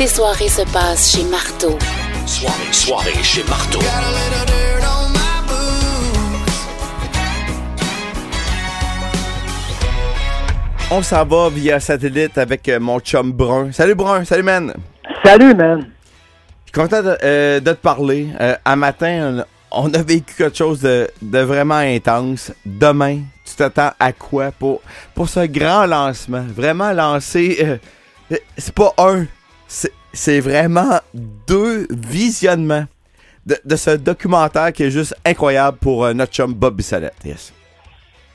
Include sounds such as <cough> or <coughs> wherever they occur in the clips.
tes soirées se passent chez Marteau. Soirée, soirée chez Marteau. On s'en va via satellite avec euh, mon chum Brun. Salut Brun, salut man. Salut, man. Je suis content de, euh, de te parler. Euh, un matin, on, a vécu quelque chose de, de vraiment intense. Demain, tu t'attends à quoi pour, pour ce grand lancement? Vraiment lancer. euh, c'est pas un, c'est vraiment deux visionnements de, ce documentaire qui est juste incroyable pour euh, notre chum Bob Bissolette. Yes.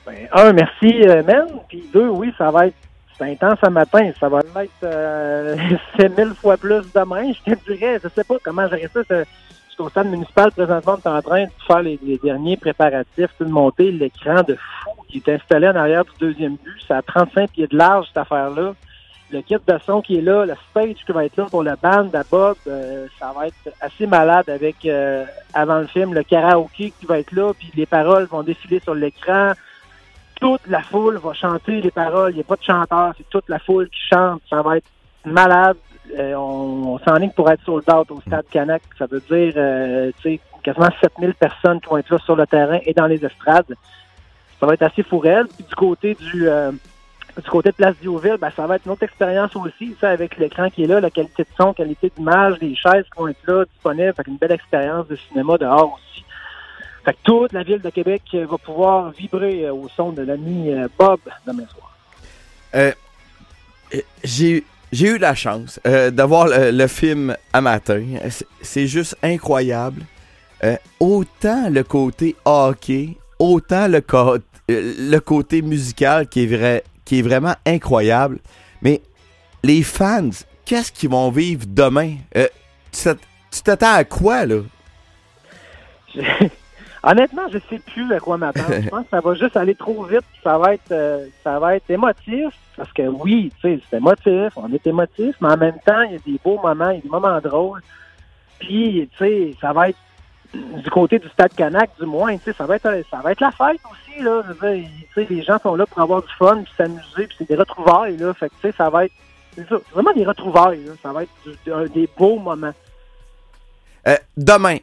Ben, un, merci, euh. Puis deux, oui, ça va être intense ce matin. Ça va être euh, <laughs> c'est mille fois plus demain. Je te dirais, je sais pas comment gérer ça. Je suis au stade municipal présentement. Est en train de faire les, les derniers préparatifs, de monter l'écran de fou qui est installé en arrière du deuxième but. Ça a 35 pieds de large, cette affaire-là. Le kit de son qui est là, le stage qui va être là pour le band à Bob, euh, ça va être assez malade avec, euh, avant le film, le karaoké qui va être là, puis les paroles vont défiler sur l'écran. Toute la foule va chanter les paroles. Il n'y a pas de chanteur, c'est toute la foule qui chante. Ça va être malade. Euh, on on s'enligne pour être sold out au stade Canac. Ça veut dire euh, tu sais, quasiment 7000 personnes qui vont être là sur le terrain et dans les estrades. Ça va être assez fou raide. Puis du côté du euh, du côté de Place Diouville, ben, ça va être une autre expérience aussi, ça, avec l'écran qui est là, la qualité de son, qualité d'image, les chaises qui vont être là, disponibles. Fait qu'une belle expérience de cinéma dehors aussi. Fait que toute la ville de Québec euh, va pouvoir vibrer euh, au son de l'ami euh, Bob demain soir. Euh, j'ai j'ai eu la chance euh, de voir le, film à matin. C'est- juste incroyable. Autant le côté hockey, autant le, co- le côté musical qui est, vrai, qui est vraiment incroyable. Mais les fans, qu'est-ce qu'ils vont vivre demain? Euh, tu t'att- tu t'attends à quoi, là? <laughs> Honnêtement, je sais plus à quoi m'attendre. je pense que ça va juste aller trop vite. Ça va être, euh, ça va être émotif. Parce que oui, tu sais, c'est émotif. On est émotif, mais en même temps, il y a des beaux moments, il y a des moments drôles. Puis, tu sais, ça va être du côté du Stade Canac, du moins, tu sais, ça va être, ça va être la fête aussi, là. Je veux dire, tu sais, les gens sont là pour avoir du fun, puis s'amuser, puis c'est des retrouvailles, là. Fait que, tu sais, ça va être, ça, vraiment des retrouvailles, là. Ça va être du- un des beaux moments. Euh, demain,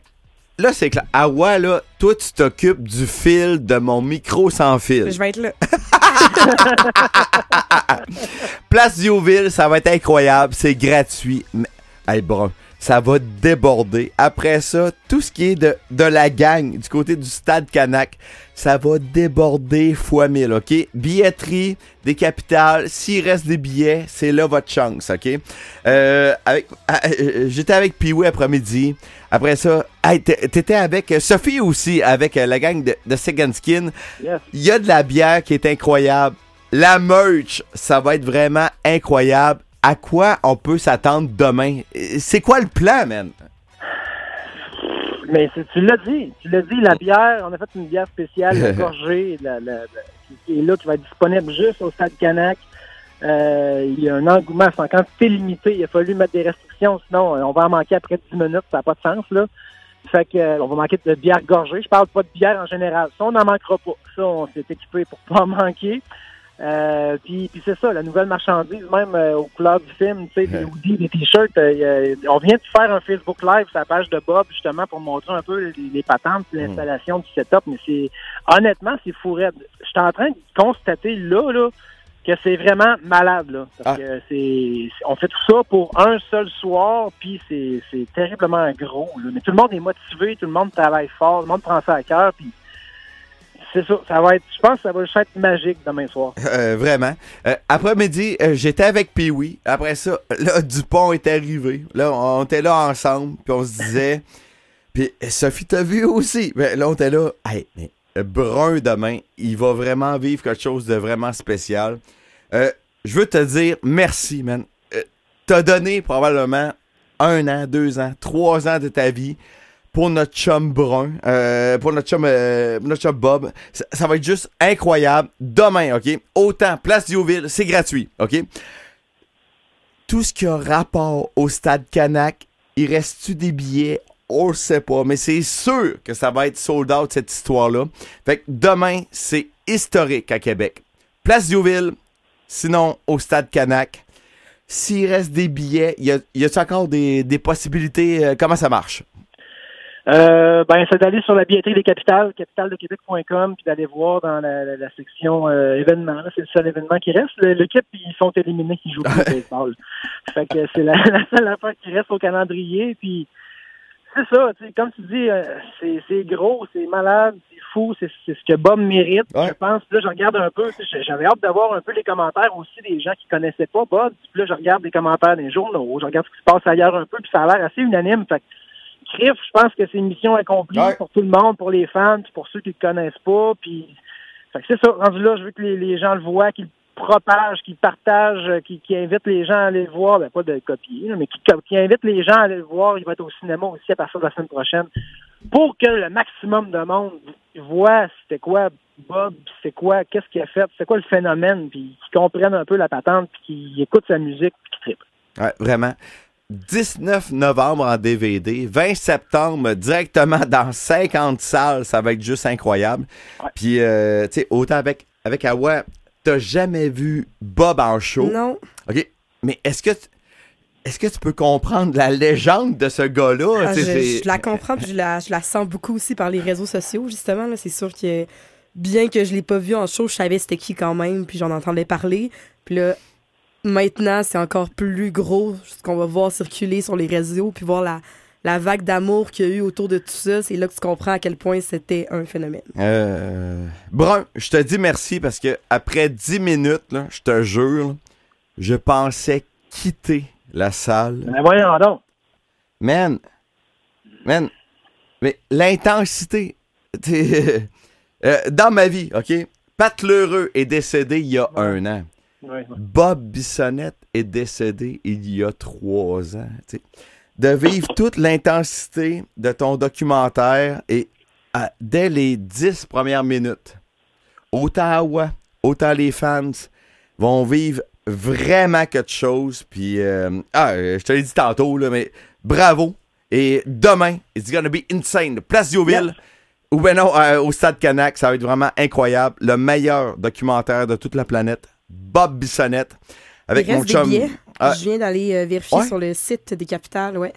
là, c'est clair. Awa, là, toi, tu t'occupes du fil de mon micro sans fil. Je vais être là. <laughs> Place Diouville, ça va être incroyable, c'est gratuit. Mais, hey, brun, ça va déborder. Après ça, tout ce qui est de, de la gang du côté du stade Canac, ça va déborder fois mille, OK? Billetterie, des capitales, s'il reste des billets, c'est là votre chance, OK? Euh, avec, ah, euh, J'étais avec Piwi après-midi. Après ça, hey, t'é- t'étais avec euh, Sophie aussi, avec euh, la gang de, de Second Skin. Yes. Il y a de la bière qui est incroyable. La merch, ça va être vraiment incroyable. À quoi on peut s'attendre demain? C'est quoi le plan, man? Mais tu l'as dit, tu l'as dit, la bière, on a fait une bière spéciale, <laughs> gorgée, la, la- la- qui est là, qui va être disponible juste au Stade Canac. Euh, il y a un engouement, c'est en quantité limitée, il a fallu mettre des restrictions, sinon euh, on va en manquer après 10 minutes, ça n'a pas de sens, là. Fait que, euh, on va manquer de bière gorgée. Je parle pas de bière en général. Ça, on n'en manquera pas. Ça, on s'est équipé pour pas en manquer. Euh, puis, puis c'est ça, la nouvelle marchandise, même euh, aux couleurs du film, tu sais, des hoodies, des t-shirts. euh, on vient de faire un Facebook Live sur la page de Bob, justement, pour montrer un peu les, les patentes, puis l'installation du setup. Mais c'est honnêtement, c'est fou raide. Je suis en train de constater là, là, que c'est vraiment malade, là. Parce Ah. que c'est- on fait tout ça pour un seul soir, puis c'est, c'est terriblement gros, là. Mais tout le monde est motivé, tout le monde travaille fort, tout le monde prend ça à cœur, puis c'est ça. Ça va être, je pense que ça va juste être magique demain soir. <laughs> Euh, vraiment. Euh, Après-midi, euh, j'étais avec Pee-Wee. Après ça, <laughs> là, Dupont est arrivé. Là, on était là ensemble, puis on se disait... <laughs> Puis euh, Sophie t'a vu aussi? Ben, là, on était là... Hey, mais euh, Brun, demain, il va vraiment vivre quelque chose de vraiment spécial. Je veux te dire merci, man. T'as donné probablement un an, deux ans, trois ans de ta vie pour notre chum brun, euh, pour notre chum, euh, notre chum Bob. Ça, va être juste incroyable. Demain, OK? Autant, Place Diouville, c'est gratuit, OK? Tout ce qui a rapport au stade Canac, il reste-tu des billets? On le sait pas, mais c'est sûr que ça va être sold out cette histoire-là. Fait que demain, c'est historique à Québec. Place Diouville, sinon au stade Canac. s'il reste des billets, y a- y a-t-il encore des, des possibilités? euh, comment ça marche? Euh, ben, c'est d'aller sur la billetterie des capitales, capitaledequebec.com, puis d'aller voir dans la, la- la section euh, événements. là. C'est le seul événement qui reste. Le- L'équipe, ils sont éliminés, ils jouent plus au <laughs> baseball. Fait que c'est la, <laughs> la seule affaire qui reste au calendrier. Puis c'est ça, tu sais, comme tu dis, euh, c'est c'est gros, c'est malade, c'est fou, c'est c'est ce que Bob mérite. Ouais. Je pense. Puis là, je regarde un peu, j'avais hâte d'avoir un peu les commentaires aussi des gens qui connaissaient pas Bob. Puis là, je regarde les commentaires des journaux, je regarde ce qui se passe ailleurs un peu, puis ça a l'air assez unanime. Fait que Je pense que c'est une mission accomplie Ouais. pour tout le monde, pour les fans, puis pour ceux qui ne le connaissent pas. Puis, c'est ça. Rendu là, je veux que les, les gens le voient, qu'ils le propagent, qu'ils le partagent, euh, qu'ils invitent les gens à aller le voir. Ben, pas de le copier, mais qu'ils qu'ils invitent les gens à aller le voir. Il va être au cinéma aussi à partir de la semaine prochaine. Pour que le maximum de monde voit c'était quoi Bob, c'est quoi, qu'est-ce qu'il a fait, c'est quoi le phénomène, puis qu'ils comprennent un peu la patente, puis qu'ils écoutent sa musique, puis qu'ils trippent. Ouais, vraiment. 19 novembre en DVD, 20 septembre directement dans 50 salles, ça va être juste incroyable. Ouais. Puis, euh, tu sais, autant avec, avec Awa, t'as jamais vu Bob en show? Non. OK, mais est-ce que, tu- est-ce que tu peux comprendre la légende de ce gars-là? Ah, je, la comprends, puis je la, je la sens beaucoup aussi par les réseaux sociaux, justement. C'est sûr que, bien que je l'ai pas vu en show, je savais c'était qui quand même, puis j'en entendais parler. Puis là, maintenant, c'est encore plus gros, ce qu'on va voir circuler sur les réseaux, puis voir la, la vague d'amour qu'il y a eu autour de tout ça. C'est là que tu comprends à quel point c'était un phénomène. Euh, Brun, je te dis merci parce que après 10 minutes, là, je te jure, là, je pensais quitter la salle. Mais voyons donc. Man, man, mais l'intensité, <laughs> euh, dans ma vie, OK? Pat Lheureux est décédé il y a un an. Ouais. Bob Bissonnette est décédé il y a trois ans. t'sais. De vivre <coughs> toute l'intensité de ton documentaire et à- dès les dix premières minutes, autant Awa, autant les fans vont vivre vraiment quelque chose. Puis, euh, ah, euh, je te l'ai dit tantôt, là, mais bravo. Et demain, it's gonna be insane. Place Dioville. Ou ben non, euh, au Stade Canac, ça va être vraiment incroyable. Le meilleur documentaire de toute la planète, Bob Bissonnette, avec Il mon des chum. billets. Ah, Je viens d'aller euh, vérifier Ouais. sur le site des capitales, ouais.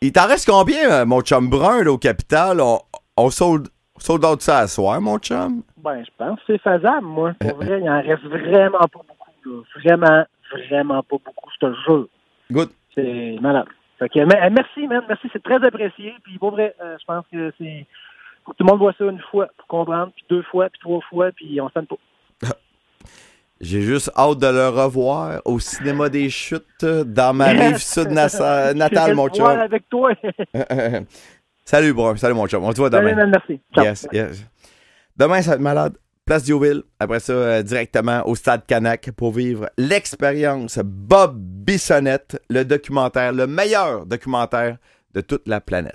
il t'en reste combien, euh, mon chum brun, là, au Capital? On, on sold, sold out ça à soir, mon chum? Ben, je pense que c'est faisable, moi. Pour vrai, il en reste vraiment pas beaucoup. Là. Vraiment, vraiment pas beaucoup, je te jure. Good. C'est malade. Fait que, mais, euh, merci, man. Merci, c'est très apprécié. Puis pour vrai, euh, je pense que c'est. Faut que tout le monde voit ça une fois pour comprendre, puis deux fois, puis trois fois, puis on s'en pas. J'ai juste hâte de le revoir au cinéma des chutes dans ma rive sud <laughs> natale, mon chum. avec toi. <laughs> Salut, brun. Salut, mon chum. On te voit demain. merci. Ciao. Yes, yes. Demain, ça va être malade. Place Dioville. Après ça, euh, directement au Stade Canac pour vivre l'expérience Bob Bissonnette, le documentaire, le meilleur documentaire de toute la planète.